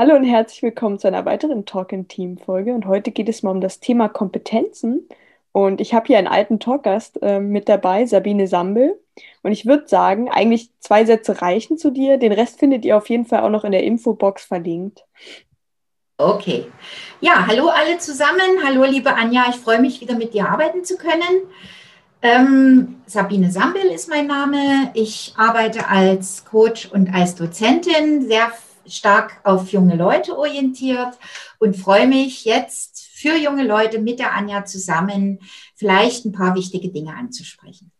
Hallo und herzlich willkommen zu einer weiteren Talk in Team Folge. Und heute geht es mal um das Thema Kompetenzen. Und ich habe hier einen alten Talkgast äh, mit dabei, Sabine Sambel. Und ich würde sagen, eigentlich zwei Sätze reichen zu dir. Den Rest findet ihr auf jeden Fall auch noch in der Infobox verlinkt. Okay. Ja, hallo alle zusammen. Hallo, liebe Anja. Ich freue mich, wieder mit dir arbeiten zu können. Ähm, Sabine Sambel ist mein Name. Ich arbeite als Coach und als Dozentin sehr stark auf junge Leute orientiert und freue mich jetzt für junge Leute mit der Anja zusammen vielleicht ein paar wichtige Dinge anzusprechen.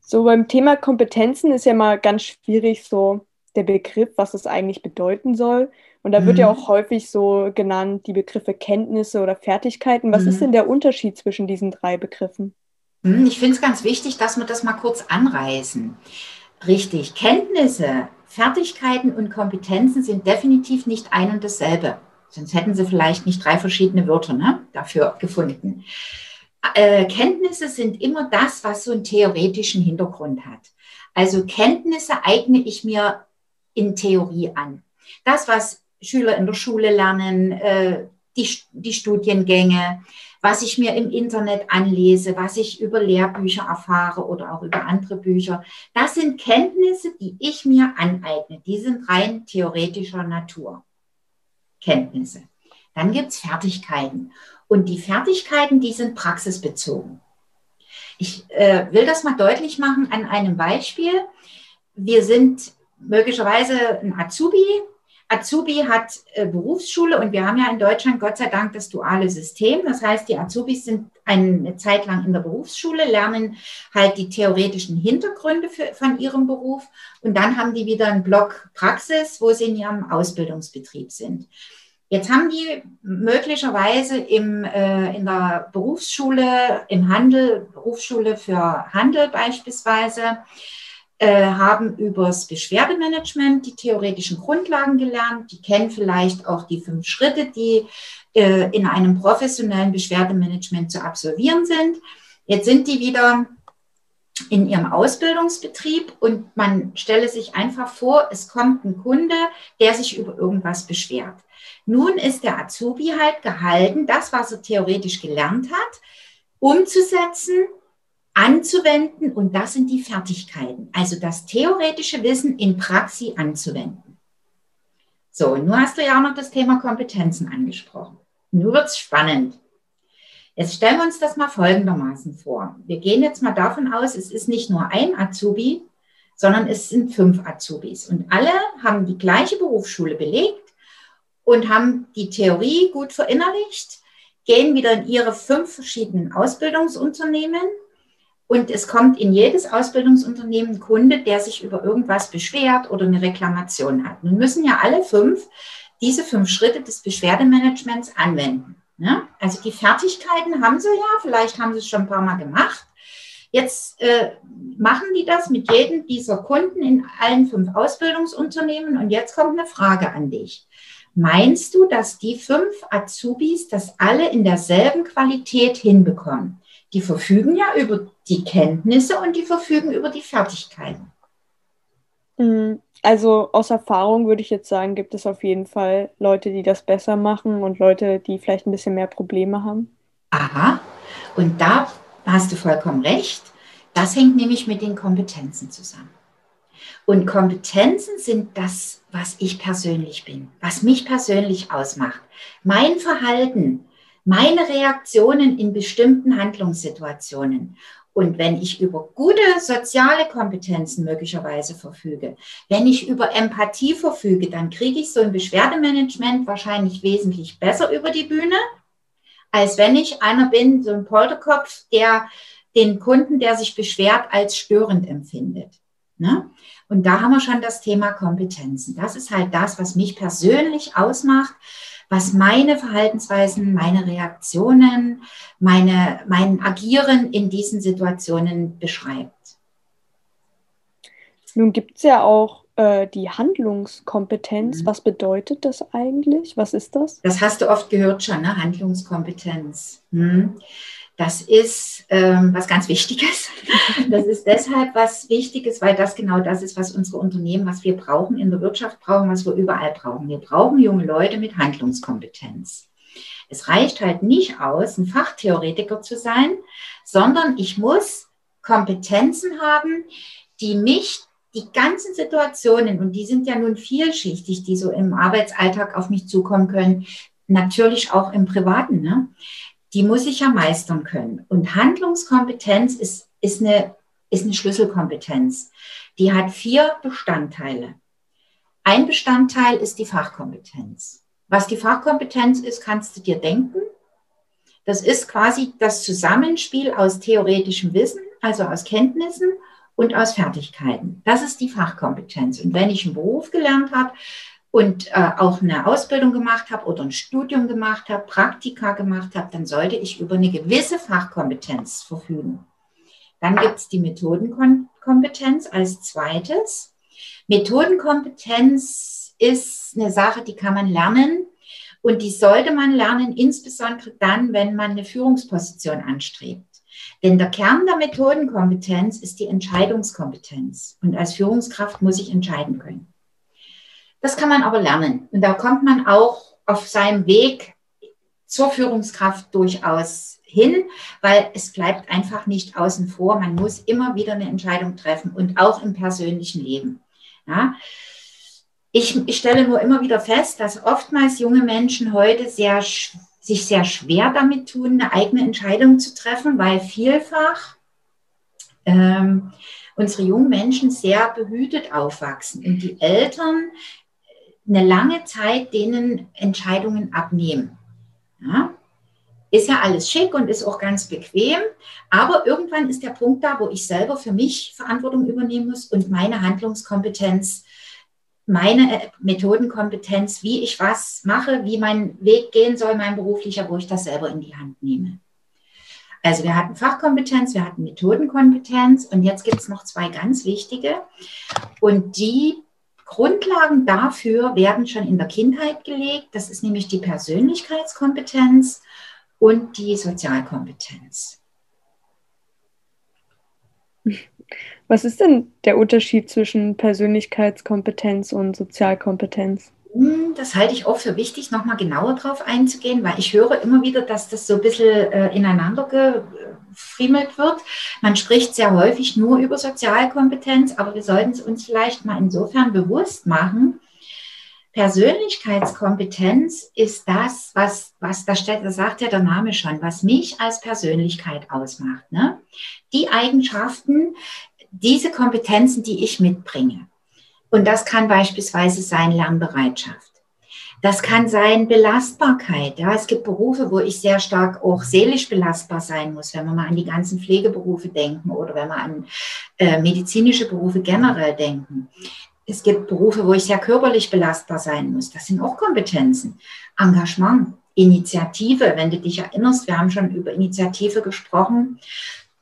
So beim Thema Kompetenzen ist ja mal ganz schwierig so der Begriff, was es eigentlich bedeuten soll. Und da wird mhm. ja auch häufig so genannt die Begriffe Kenntnisse oder Fertigkeiten. Was mhm. ist denn der Unterschied zwischen diesen drei Begriffen? Mhm, ich finde es ganz wichtig, dass wir das mal kurz anreißen. Richtig, Kenntnisse Fertigkeiten und Kompetenzen sind definitiv nicht ein und dasselbe. Sonst hätten sie vielleicht nicht drei verschiedene Wörter ne, dafür gefunden. Äh, Kenntnisse sind immer das, was so einen theoretischen Hintergrund hat. Also Kenntnisse eigne ich mir in Theorie an. Das, was Schüler in der Schule lernen, äh, die, die Studiengänge, was ich mir im Internet anlese, was ich über Lehrbücher erfahre oder auch über andere Bücher. Das sind Kenntnisse, die ich mir aneigne. Die sind rein theoretischer Natur. Kenntnisse. Dann gibt es Fertigkeiten. Und die Fertigkeiten, die sind praxisbezogen. Ich äh, will das mal deutlich machen an einem Beispiel. Wir sind möglicherweise ein Azubi, Azubi hat äh, Berufsschule und wir haben ja in Deutschland Gott sei Dank das duale System. Das heißt, die Azubis sind eine Zeit lang in der Berufsschule, lernen halt die theoretischen Hintergründe für, von ihrem Beruf und dann haben die wieder einen Block Praxis, wo sie in ihrem Ausbildungsbetrieb sind. Jetzt haben die möglicherweise im, äh, in der Berufsschule, im Handel, Berufsschule für Handel beispielsweise, äh, haben übers Beschwerdemanagement die theoretischen Grundlagen gelernt. Die kennen vielleicht auch die fünf Schritte, die äh, in einem professionellen Beschwerdemanagement zu absolvieren sind. Jetzt sind die wieder in ihrem Ausbildungsbetrieb und man stelle sich einfach vor, es kommt ein Kunde, der sich über irgendwas beschwert. Nun ist der Azubi halt gehalten, das, was er theoretisch gelernt hat, umzusetzen anzuwenden und das sind die Fertigkeiten, also das theoretische Wissen in Praxis anzuwenden. So, nun hast du ja auch noch das Thema Kompetenzen angesprochen. Nun wird's spannend. Jetzt stellen wir uns das mal folgendermaßen vor. Wir gehen jetzt mal davon aus, es ist nicht nur ein Azubi, sondern es sind fünf Azubis und alle haben die gleiche Berufsschule belegt und haben die Theorie gut verinnerlicht, gehen wieder in ihre fünf verschiedenen Ausbildungsunternehmen und es kommt in jedes Ausbildungsunternehmen ein Kunde, der sich über irgendwas beschwert oder eine Reklamation hat. Nun müssen ja alle fünf diese fünf Schritte des Beschwerdemanagements anwenden. Ne? Also die Fertigkeiten haben sie ja, vielleicht haben sie es schon ein paar Mal gemacht. Jetzt äh, machen die das mit jedem dieser Kunden in allen fünf Ausbildungsunternehmen. Und jetzt kommt eine Frage an dich. Meinst du, dass die fünf Azubis das alle in derselben Qualität hinbekommen? Die verfügen ja über die Kenntnisse und die verfügen über die Fertigkeiten. Mhm. Also aus Erfahrung würde ich jetzt sagen, gibt es auf jeden Fall Leute, die das besser machen und Leute, die vielleicht ein bisschen mehr Probleme haben. Aha, und da hast du vollkommen recht. Das hängt nämlich mit den Kompetenzen zusammen. Und Kompetenzen sind das, was ich persönlich bin, was mich persönlich ausmacht. Mein Verhalten, meine Reaktionen in bestimmten Handlungssituationen. Und wenn ich über gute soziale Kompetenzen möglicherweise verfüge, wenn ich über Empathie verfüge, dann kriege ich so ein Beschwerdemanagement wahrscheinlich wesentlich besser über die Bühne, als wenn ich einer bin, so ein Polterkopf, der den Kunden, der sich beschwert, als störend empfindet. Ne? Und da haben wir schon das Thema Kompetenzen. Das ist halt das, was mich persönlich ausmacht, was meine Verhaltensweisen, meine Reaktionen, meine, mein Agieren in diesen Situationen beschreibt. Nun gibt es ja auch äh, die Handlungskompetenz. Mhm. Was bedeutet das eigentlich? Was ist das? Das hast du oft gehört schon, ne? Handlungskompetenz. Hm. Das ist ähm, was ganz Wichtiges. Das ist deshalb was Wichtiges, weil das genau das ist, was unsere Unternehmen, was wir brauchen, in der Wirtschaft brauchen, was wir überall brauchen. Wir brauchen junge Leute mit Handlungskompetenz. Es reicht halt nicht aus, ein Fachtheoretiker zu sein, sondern ich muss Kompetenzen haben, die mich die ganzen Situationen, und die sind ja nun vielschichtig, die so im Arbeitsalltag auf mich zukommen können, natürlich auch im Privaten, ne? Die muss ich ja meistern können. Und Handlungskompetenz ist, ist, eine, ist eine Schlüsselkompetenz. Die hat vier Bestandteile. Ein Bestandteil ist die Fachkompetenz. Was die Fachkompetenz ist, kannst du dir denken. Das ist quasi das Zusammenspiel aus theoretischem Wissen, also aus Kenntnissen und aus Fertigkeiten. Das ist die Fachkompetenz. Und wenn ich einen Beruf gelernt habe und äh, auch eine Ausbildung gemacht habe oder ein Studium gemacht habe, Praktika gemacht habe, dann sollte ich über eine gewisse Fachkompetenz verfügen. Dann gibt es die Methodenkompetenz als zweites. Methodenkompetenz ist eine Sache, die kann man lernen. Und die sollte man lernen, insbesondere dann, wenn man eine Führungsposition anstrebt. Denn der Kern der Methodenkompetenz ist die Entscheidungskompetenz. Und als Führungskraft muss ich entscheiden können. Das kann man aber lernen. Und da kommt man auch auf seinem Weg zur Führungskraft durchaus hin, weil es bleibt einfach nicht außen vor. Man muss immer wieder eine Entscheidung treffen und auch im persönlichen Leben. Ja. Ich, ich stelle nur immer wieder fest, dass oftmals junge Menschen heute sehr sich sehr schwer damit tun, eine eigene Entscheidung zu treffen, weil vielfach ähm, unsere jungen Menschen sehr behütet aufwachsen und die Eltern eine lange Zeit denen Entscheidungen abnehmen. Ja? Ist ja alles schick und ist auch ganz bequem, aber irgendwann ist der Punkt da, wo ich selber für mich Verantwortung übernehmen muss und meine Handlungskompetenz meine äh, Methodenkompetenz, wie ich was mache, wie mein Weg gehen soll, mein beruflicher, wo ich das selber in die Hand nehme. Also wir hatten Fachkompetenz, wir hatten Methodenkompetenz und jetzt gibt es noch zwei ganz wichtige. Und die Grundlagen dafür werden schon in der Kindheit gelegt. Das ist nämlich die Persönlichkeitskompetenz und die Sozialkompetenz. Was ist denn der Unterschied zwischen Persönlichkeitskompetenz und Sozialkompetenz? Hm, das halte ich auch für wichtig, nochmal genauer drauf einzugehen, weil ich höre immer wieder, dass das so ein bisschen äh, ineinander gefriemelt wird. Man spricht sehr häufig nur über Sozialkompetenz, aber wir sollten es uns vielleicht mal insofern bewusst machen. Persönlichkeitskompetenz ist das, was, was da sagt ja der Name schon, was mich als Persönlichkeit ausmacht. Ne? Die Eigenschaften, diese Kompetenzen, die ich mitbringe. Und das kann beispielsweise sein Lernbereitschaft. Das kann sein Belastbarkeit. Ja, es gibt Berufe, wo ich sehr stark auch seelisch belastbar sein muss, wenn wir mal an die ganzen Pflegeberufe denken oder wenn wir an äh, medizinische Berufe generell denken. Es gibt Berufe, wo ich sehr körperlich belastbar sein muss. Das sind auch Kompetenzen. Engagement, Initiative, wenn du dich erinnerst, wir haben schon über Initiative gesprochen.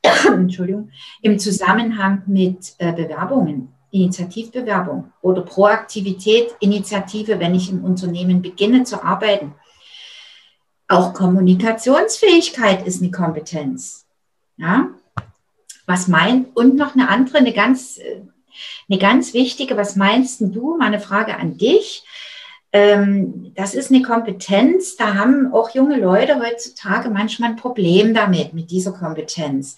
Entschuldigung, im Zusammenhang mit äh, Bewerbungen, Initiativbewerbung oder Proaktivität, Initiative, wenn ich im Unternehmen beginne zu arbeiten. Auch Kommunikationsfähigkeit ist eine Kompetenz. Ja? Was meint, und noch eine andere, eine ganz, eine ganz wichtige, was meinst du? Meine Frage an dich. Ähm, das ist eine Kompetenz, da haben auch junge Leute heutzutage manchmal ein Problem damit, mit dieser Kompetenz.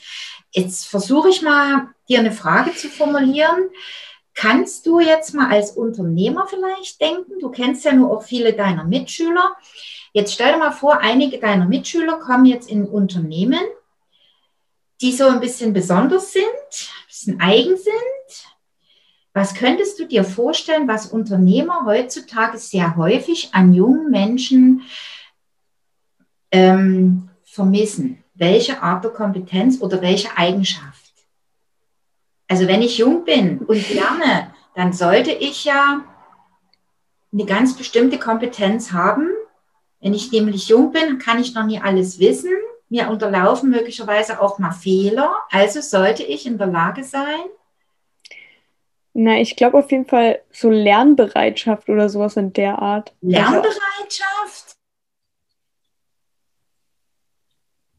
Jetzt versuche ich mal, dir eine Frage zu formulieren. Kannst du jetzt mal als Unternehmer vielleicht denken? Du kennst ja nur auch viele deiner Mitschüler. Jetzt stell dir mal vor, einige deiner Mitschüler kommen jetzt in Unternehmen, die so ein bisschen besonders sind, ein bisschen eigen sind, was könntest du dir vorstellen, was Unternehmer heutzutage sehr häufig an jungen Menschen ähm, vermissen? Welche Art der Kompetenz oder welche Eigenschaft? Also wenn ich jung bin und lerne, dann sollte ich ja eine ganz bestimmte Kompetenz haben, Wenn ich nämlich jung bin, kann ich noch nie alles wissen. Mir unterlaufen möglicherweise auch mal Fehler. Also sollte ich in der Lage sein, na, ich glaube auf jeden Fall so Lernbereitschaft oder sowas in der Art. Lernbereitschaft? Dass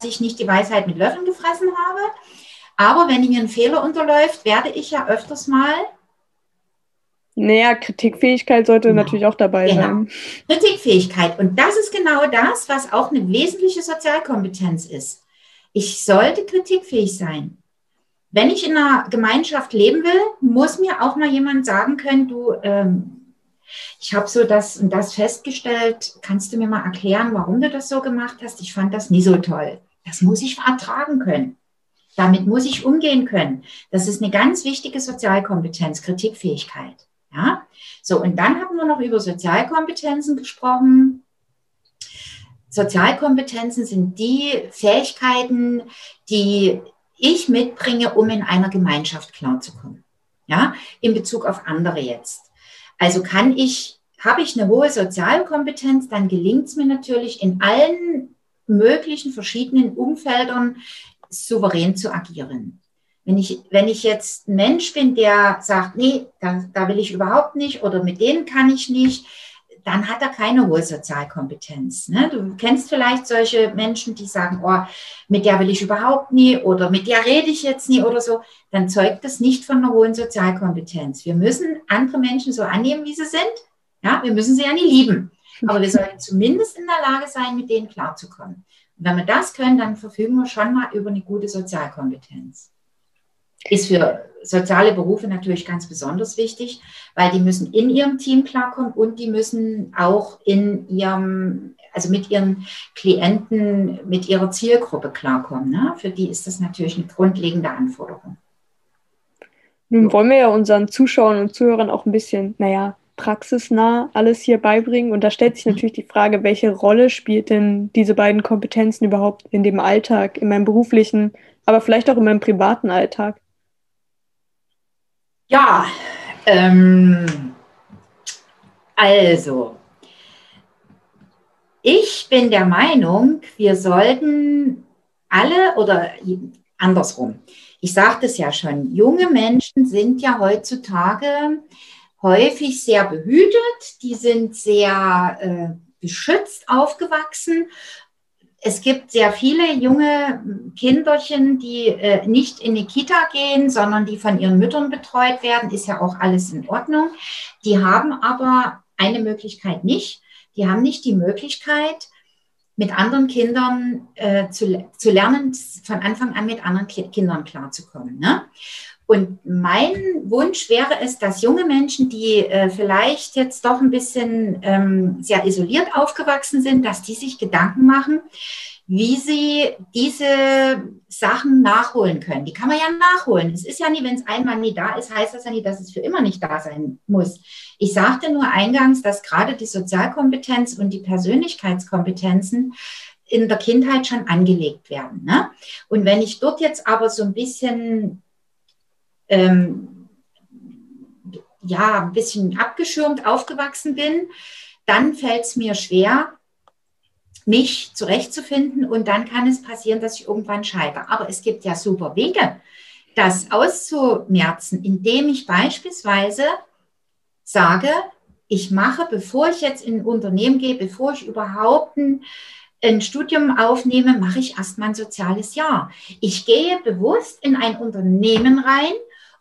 ich nicht die Weisheit mit Löffeln gefressen habe. Aber wenn mir ein Fehler unterläuft, werde ich ja öfters mal. Naja, Kritikfähigkeit sollte genau. natürlich auch dabei genau. sein. Kritikfähigkeit. Und das ist genau das, was auch eine wesentliche Sozialkompetenz ist. Ich sollte kritikfähig sein wenn ich in einer Gemeinschaft leben will, muss mir auch mal jemand sagen können, du, ähm, ich habe so das und das festgestellt, kannst du mir mal erklären, warum du das so gemacht hast? Ich fand das nie so toll. Das muss ich ertragen können. Damit muss ich umgehen können. Das ist eine ganz wichtige Sozialkompetenz, Kritikfähigkeit. Ja, so und dann haben wir noch über Sozialkompetenzen gesprochen. Sozialkompetenzen sind die Fähigkeiten, die ich mitbringe, um in einer Gemeinschaft klarzukommen. Ja, in Bezug auf andere jetzt. Also kann ich, habe ich eine hohe Sozialkompetenz, dann gelingt es mir natürlich in allen möglichen verschiedenen Umfeldern souverän zu agieren. Wenn ich, wenn ich jetzt ein Mensch bin, der sagt, nee, da, da will ich überhaupt nicht oder mit denen kann ich nicht, dann hat er keine hohe Sozialkompetenz. Ne? Du kennst vielleicht solche Menschen, die sagen, oh, mit der will ich überhaupt nie oder mit der rede ich jetzt nie oder so. Dann zeugt das nicht von einer hohen Sozialkompetenz. Wir müssen andere Menschen so annehmen, wie sie sind. Ja, wir müssen sie ja nie lieben. Aber wir sollten zumindest in der Lage sein, mit denen klarzukommen. Und wenn wir das können, dann verfügen wir schon mal über eine gute Sozialkompetenz. Ist für soziale Berufe natürlich ganz besonders wichtig, weil die müssen in ihrem Team klarkommen und die müssen auch in ihrem, also mit ihren Klienten, mit ihrer Zielgruppe klarkommen. Ne? Für die ist das natürlich eine grundlegende Anforderung. Nun wollen wir ja unseren Zuschauern und Zuhörern auch ein bisschen, naja, praxisnah alles hier beibringen. Und da stellt sich mhm. natürlich die Frage, welche Rolle spielt denn diese beiden Kompetenzen überhaupt in dem Alltag, in meinem beruflichen, aber vielleicht auch in meinem privaten Alltag? Ja, ähm, also, ich bin der Meinung, wir sollten alle oder andersrum. Ich sagte es ja schon, junge Menschen sind ja heutzutage häufig sehr behütet, die sind sehr äh, beschützt aufgewachsen es gibt sehr viele junge Kinderchen, die äh, nicht in die Kita gehen, sondern die von ihren Müttern betreut werden. Ist ja auch alles in Ordnung. Die haben aber eine Möglichkeit nicht. Die haben nicht die Möglichkeit, mit anderen Kindern äh, zu, zu lernen, von Anfang an mit anderen Ki Kindern klarzukommen. Ne? Und mein Wunsch wäre es, dass junge Menschen, die äh, vielleicht jetzt doch ein bisschen ähm, sehr isoliert aufgewachsen sind, dass die sich Gedanken machen, wie sie diese Sachen nachholen können. Die kann man ja nachholen. Es ist ja nie, wenn es einmal nie da ist, heißt das ja nie, dass es für immer nicht da sein muss. Ich sagte nur eingangs, dass gerade die Sozialkompetenz und die Persönlichkeitskompetenzen in der Kindheit schon angelegt werden. Ne? Und wenn ich dort jetzt aber so ein bisschen ähm, ja, ein bisschen abgeschirmt aufgewachsen bin, dann fällt es mir schwer, mich zurechtzufinden und dann kann es passieren, dass ich irgendwann scheitere. Aber es gibt ja super Wege, das auszumerzen, indem ich beispielsweise sage, ich mache, bevor ich jetzt in ein Unternehmen gehe, bevor ich überhaupt ein, ein Studium aufnehme, mache ich erstmal ein soziales Jahr. Ich gehe bewusst in ein Unternehmen rein,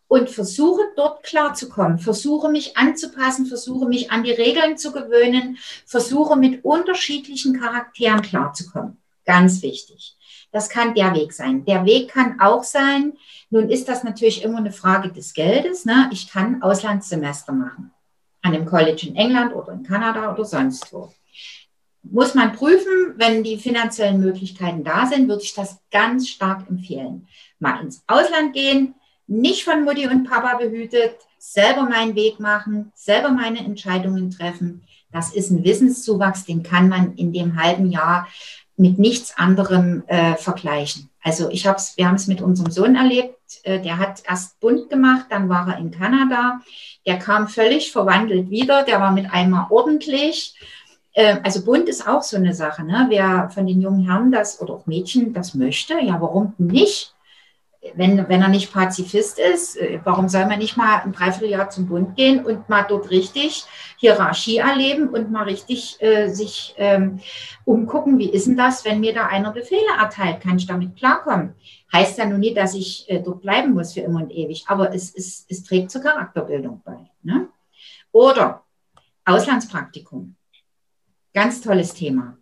und versuche dort klarzukommen, versuche mich anzupassen, versuche mich an die Regeln zu gewöhnen, versuche mit unterschiedlichen Charakteren klarzukommen. Ganz wichtig. Das kann der Weg sein. Der Weg kann auch sein, nun ist das natürlich immer eine Frage des Geldes. Ne? Ich kann Auslandssemester machen. An einem College in England oder in Kanada oder sonst wo. Muss man prüfen, wenn die finanziellen Möglichkeiten da sind, würde ich das ganz stark empfehlen. Mal ins Ausland gehen, nicht von Mutti und Papa behütet, selber meinen Weg machen, selber meine Entscheidungen treffen. Das ist ein Wissenszuwachs, den kann man in dem halben Jahr mit nichts anderem äh, vergleichen. Also ich hab's, wir haben es mit unserem Sohn erlebt. Äh, der hat erst bunt gemacht, dann war er in Kanada. Der kam völlig verwandelt wieder. Der war mit einmal ordentlich. Ähm, also bunt ist auch so eine Sache. Ne? Wer von den jungen Herren das oder auch Mädchen das möchte, ja, warum nicht? Wenn, wenn er nicht Pazifist ist, äh, warum soll man nicht mal ein Dreivierteljahr zum Bund gehen und mal dort richtig Hierarchie erleben und mal richtig äh, sich ähm, umgucken, wie ist denn das, wenn mir da einer Befehle erteilt, kann ich damit klarkommen? Heißt ja nun nicht, dass ich äh, dort bleiben muss für immer und ewig, aber es, es, es trägt zur Charakterbildung bei. Ne? Oder Auslandspraktikum. Ganz tolles Thema.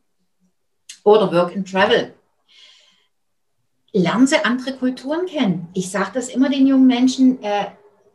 Oder Work and Travel. Lernen Sie andere Kulturen kennen. Ich sage das immer den jungen Menschen, äh,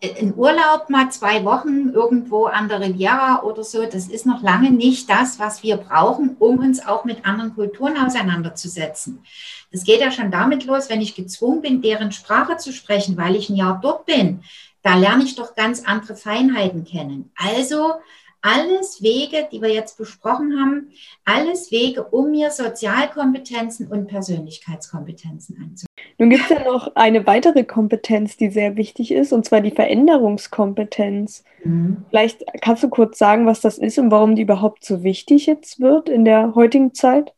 in Urlaub mal zwei Wochen irgendwo an der Riviera oder so, das ist noch lange nicht das, was wir brauchen, um uns auch mit anderen Kulturen auseinanderzusetzen. Das geht ja schon damit los, wenn ich gezwungen bin, deren Sprache zu sprechen, weil ich ein Jahr dort bin. Da lerne ich doch ganz andere Feinheiten kennen. Also alles Wege, die wir jetzt besprochen haben, alles Wege, um mir Sozialkompetenzen und Persönlichkeitskompetenzen anzunehmen. Nun gibt es ja noch eine weitere Kompetenz, die sehr wichtig ist, und zwar die Veränderungskompetenz. Mhm. Vielleicht kannst du kurz sagen, was das ist und warum die überhaupt so wichtig jetzt wird in der heutigen Zeit?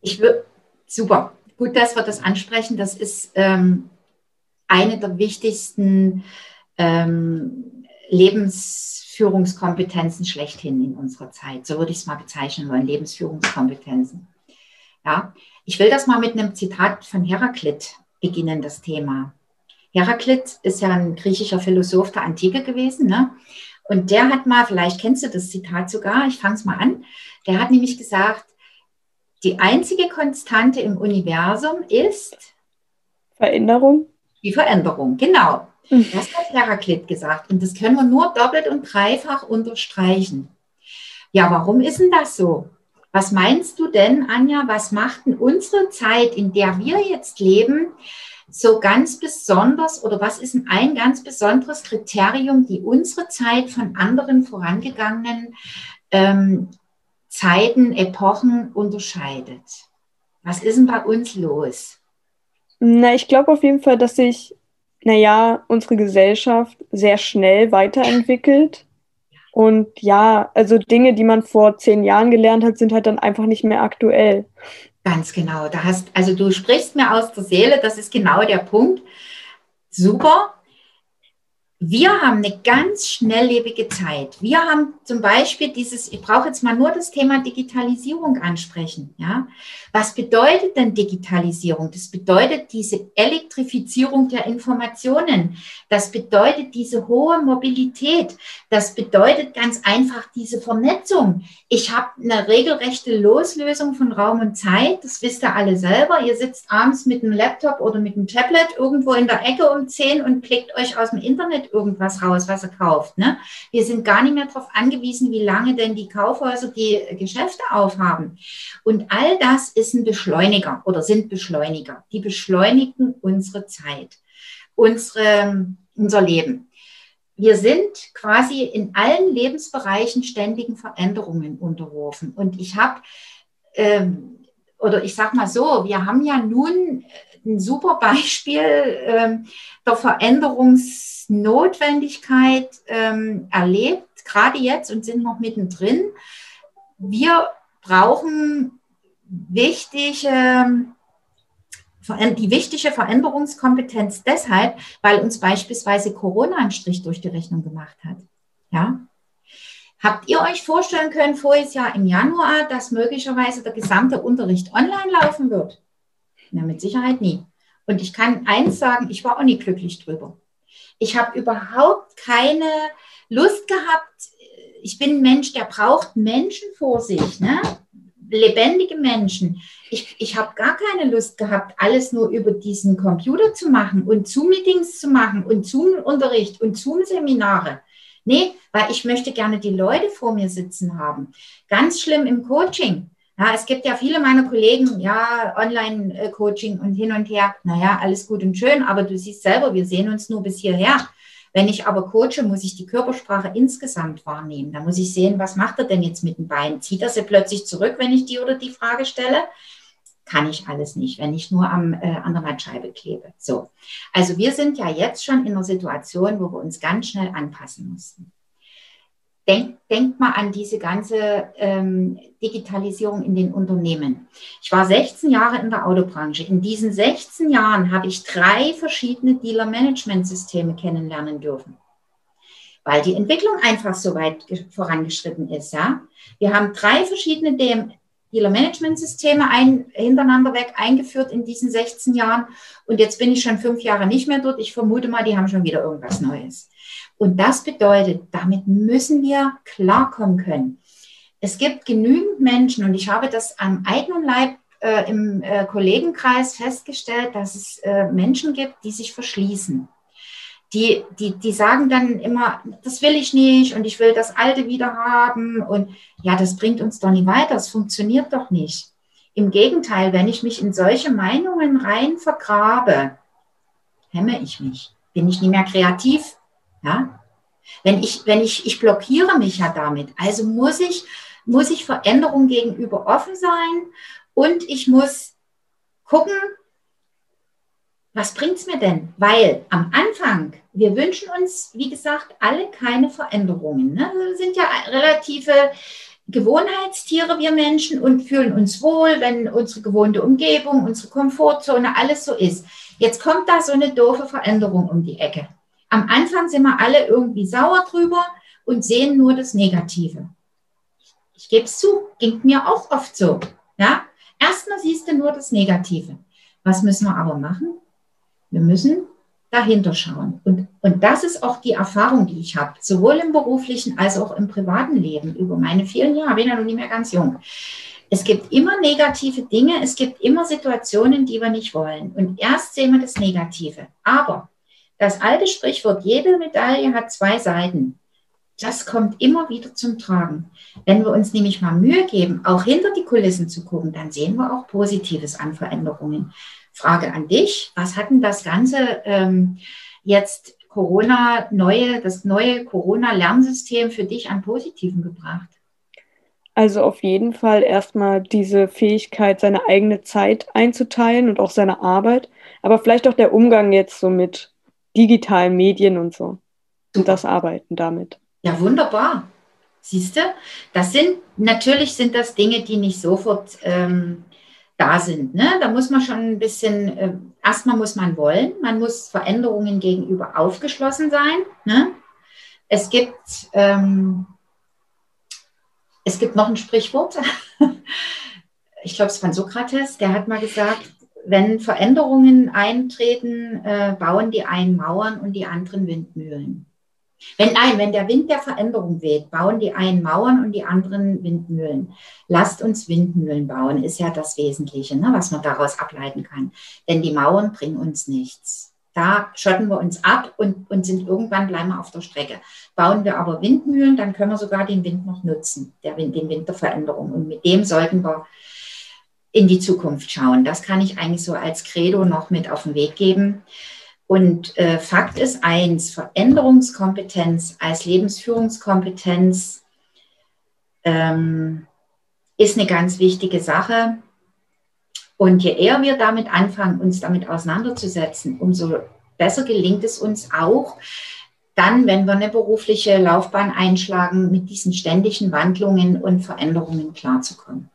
Ich würde, super, gut, dass wir das ansprechen. Das ist ähm, eine der wichtigsten ähm, Lebensführungskompetenzen schlechthin in unserer Zeit. So würde ich es mal bezeichnen wollen, Lebensführungskompetenzen. Ja, ich will das mal mit einem Zitat von Heraklit beginnen, das Thema. Heraklit ist ja ein griechischer Philosoph der Antike gewesen, ne? Und der hat mal, vielleicht kennst du das Zitat sogar, ich fange es mal an, der hat nämlich gesagt, die einzige Konstante im Universum ist Veränderung. Die Veränderung, genau. Mhm. Das hat Heraklit gesagt. Und das können wir nur doppelt und dreifach unterstreichen. Ja, warum ist denn das so? Was meinst du denn, Anja, was macht denn unsere Zeit, in der wir jetzt leben, so ganz besonders oder was ist denn ein ganz besonderes Kriterium, die unsere Zeit von anderen vorangegangenen ähm, Zeiten, Epochen unterscheidet? Was ist denn bei uns los? Na, ich glaube auf jeden Fall, dass sich naja, unsere Gesellschaft sehr schnell weiterentwickelt. Und ja, also Dinge, die man vor zehn Jahren gelernt hat, sind halt dann einfach nicht mehr aktuell. Ganz genau. Da hast, also du sprichst mir aus der Seele, das ist genau der Punkt. Super. Wir haben eine ganz schnelllebige Zeit. Wir haben zum Beispiel dieses, ich brauche jetzt mal nur das Thema Digitalisierung ansprechen. Ja? Was bedeutet denn Digitalisierung? Das bedeutet diese Elektrifizierung der Informationen. Das bedeutet diese hohe Mobilität. Das bedeutet ganz einfach diese Vernetzung. Ich habe eine regelrechte Loslösung von Raum und Zeit. Das wisst ihr alle selber. Ihr sitzt abends mit einem Laptop oder mit einem Tablet irgendwo in der Ecke um 10 und klickt euch aus dem Internet irgendwas raus, was er kauft. Ne? Wir sind gar nicht mehr darauf angewiesen, wie lange denn die Kaufhäuser die Geschäfte aufhaben. Und all das ist ein Beschleuniger oder sind Beschleuniger. Die beschleunigen unsere Zeit, unsere, unser Leben. Wir sind quasi in allen Lebensbereichen ständigen Veränderungen unterworfen. Und ich habe, ähm, oder ich sage mal so, wir haben ja nun ein super Beispiel ähm, der Veränderungsnotwendigkeit ähm, erlebt, gerade jetzt und sind noch mittendrin. Wir brauchen wichtige, die wichtige Veränderungskompetenz deshalb, weil uns beispielsweise Corona einen Strich durch die Rechnung gemacht hat. Ja, Habt ihr euch vorstellen können, voriges Jahr im Januar, dass möglicherweise der gesamte Unterricht online laufen wird? Na, mit Sicherheit nie. Und ich kann eins sagen, ich war auch nie glücklich drüber. Ich habe überhaupt keine Lust gehabt. Ich bin ein Mensch, der braucht Menschen vor sich, ne? lebendige Menschen. Ich, ich habe gar keine Lust gehabt, alles nur über diesen Computer zu machen und Zoom-Meetings zu machen und Zoom-Unterricht und Zoom-Seminare. Nee, weil ich möchte gerne die Leute vor mir sitzen haben. Ganz schlimm im Coaching. Ja, es gibt ja viele meiner Kollegen, ja, Online-Coaching und hin und her. Naja, alles gut und schön, aber du siehst selber, wir sehen uns nur bis hierher. Wenn ich aber coache, muss ich die Körpersprache insgesamt wahrnehmen. Da muss ich sehen, was macht er denn jetzt mit dem Bein? Zieht er sie plötzlich zurück, wenn ich die oder die Frage stelle? Kann ich alles nicht, wenn ich nur am, äh, an der Mattscheibe klebe. So. Also wir sind ja jetzt schon in einer Situation, wo wir uns ganz schnell anpassen mussten. Denk, denk mal an diese ganze ähm, Digitalisierung in den Unternehmen. Ich war 16 Jahre in der Autobranche. In diesen 16 Jahren habe ich drei verschiedene Dealer-Management-Systeme kennenlernen dürfen, weil die Entwicklung einfach so weit vorangeschritten ist. Ja? Wir haben drei verschiedene Dealer-Management-Systeme ein, hintereinander weg eingeführt in diesen 16 Jahren. Und jetzt bin ich schon fünf Jahre nicht mehr dort. Ich vermute mal, die haben schon wieder irgendwas Neues. Und das bedeutet, damit müssen wir klarkommen können. Es gibt genügend Menschen, und ich habe das am eigenen Leib äh, im äh, Kollegenkreis festgestellt, dass es äh, Menschen gibt, die sich verschließen. Die, die, die sagen dann immer, das will ich nicht und ich will das Alte wieder haben. Und ja, das bringt uns doch nicht weiter, das funktioniert doch nicht. Im Gegenteil, wenn ich mich in solche Meinungen rein vergrabe, hemme ich mich, bin ich nicht mehr kreativ, ja? Wenn ich, wenn ich, ich blockiere mich ja damit. Also muss ich, muss ich Veränderung gegenüber offen sein und ich muss gucken, was bringt es mir denn? Weil am Anfang, wir wünschen uns, wie gesagt, alle keine Veränderungen. Ne? Wir sind ja relative Gewohnheitstiere, wir Menschen, und fühlen uns wohl, wenn unsere gewohnte Umgebung, unsere Komfortzone, alles so ist. Jetzt kommt da so eine doofe Veränderung um die Ecke. Am Anfang sind wir alle irgendwie sauer drüber und sehen nur das Negative. Ich gebe es zu, ging mir auch oft so. Ja? Erstmal siehst du nur das Negative. Was müssen wir aber machen? Wir müssen dahinter schauen. Und, und das ist auch die Erfahrung, die ich habe, sowohl im beruflichen als auch im privaten Leben über meine vielen Jahre, bin ja noch nicht mehr ganz jung. Es gibt immer negative Dinge, es gibt immer Situationen, die wir nicht wollen. Und erst sehen wir das Negative. Aber das alte Sprichwort, jede Medaille hat zwei Seiten. Das kommt immer wieder zum Tragen. Wenn wir uns nämlich mal Mühe geben, auch hinter die Kulissen zu gucken, dann sehen wir auch Positives an Veränderungen. Frage an dich, was hat denn das Ganze ähm, jetzt Corona neue, das neue Corona-Lernsystem für dich an Positiven gebracht? Also auf jeden Fall erstmal diese Fähigkeit, seine eigene Zeit einzuteilen und auch seine Arbeit, aber vielleicht auch der Umgang jetzt so mit digitalen Medien und so. Und das Arbeiten damit. Ja, wunderbar. Siehst du, das sind natürlich sind das Dinge, die nicht sofort ähm, da sind. Ne? Da muss man schon ein bisschen, äh, erstmal muss man wollen, man muss Veränderungen gegenüber aufgeschlossen sein. Ne? Es gibt, ähm, es gibt noch ein Sprichwort, ich glaube es von Sokrates, der hat mal gesagt, wenn Veränderungen eintreten, äh, bauen die einen Mauern und die anderen Windmühlen. Wenn nein, wenn der Wind der Veränderung weht, bauen die einen Mauern und die anderen Windmühlen. Lasst uns Windmühlen bauen, ist ja das Wesentliche, ne, was man daraus ableiten kann. Denn die Mauern bringen uns nichts. Da schotten wir uns ab und, und sind irgendwann bleiben wir auf der Strecke. Bauen wir aber Windmühlen, dann können wir sogar den Wind noch nutzen, der Wind, den Wind der Veränderung. Und mit dem sollten wir in die Zukunft schauen. Das kann ich eigentlich so als Credo noch mit auf den Weg geben. Und äh, Fakt ist eins, Veränderungskompetenz als Lebensführungskompetenz ähm, ist eine ganz wichtige Sache. Und je eher wir damit anfangen, uns damit auseinanderzusetzen, umso besser gelingt es uns auch, dann, wenn wir eine berufliche Laufbahn einschlagen, mit diesen ständigen Wandlungen und Veränderungen klarzukommen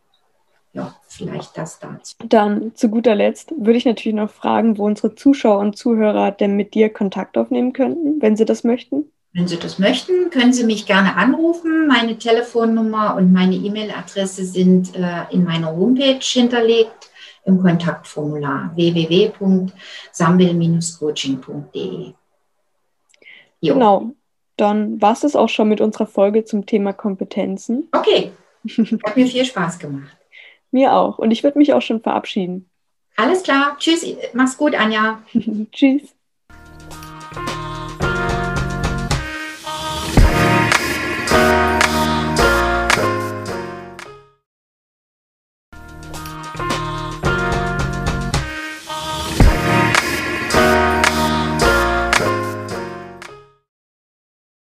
ja, vielleicht das dazu. Dann zu guter Letzt würde ich natürlich noch fragen, wo unsere Zuschauer und Zuhörer denn mit dir Kontakt aufnehmen könnten, wenn sie das möchten. Wenn Sie das möchten, können Sie mich gerne anrufen. Meine Telefonnummer und meine E-Mail-Adresse sind äh, in meiner Homepage hinterlegt im Kontaktformular www.sambel-coaching.de. Genau, dann war es auch schon mit unserer Folge zum Thema Kompetenzen. Okay, hat mir viel Spaß gemacht. Mir auch. Und ich würde mich auch schon verabschieden. Alles klar. Tschüss. Mach's gut, Anja. Tschüss.